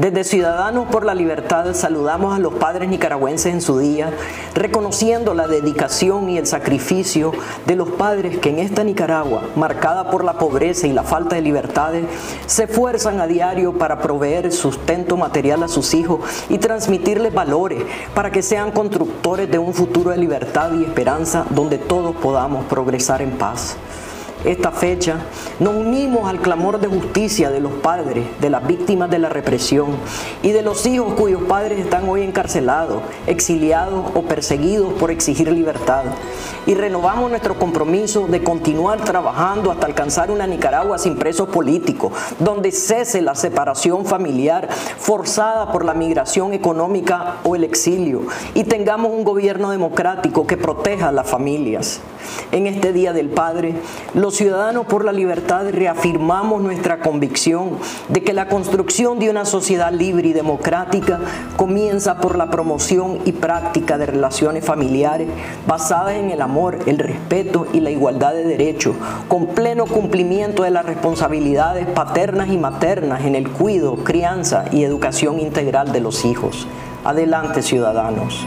Desde Ciudadanos por la Libertad saludamos a los padres nicaragüenses en su día, reconociendo la dedicación y el sacrificio de los padres que en esta Nicaragua, marcada por la pobreza y la falta de libertades, se esfuerzan a diario para proveer sustento material a sus hijos y transmitirles valores para que sean constructores de un futuro de libertad y esperanza donde todos podamos progresar en paz esta fecha, nos unimos al clamor de justicia de los padres, de las víctimas de la represión y de los hijos cuyos padres están hoy encarcelados, exiliados o perseguidos por exigir libertad. Y renovamos nuestro compromiso de continuar trabajando hasta alcanzar una Nicaragua sin presos políticos, donde cese la separación familiar forzada por la migración económica o el exilio y tengamos un gobierno democrático que proteja a las familias. En este Día del Padre, los ciudadanos por la libertad reafirmamos nuestra convicción de que la construcción de una sociedad libre y democrática comienza por la promoción y práctica de relaciones familiares basadas en el amor, el respeto y la igualdad de derechos, con pleno cumplimiento de las responsabilidades paternas y maternas en el cuidado, crianza y educación integral de los hijos. Adelante, ciudadanos.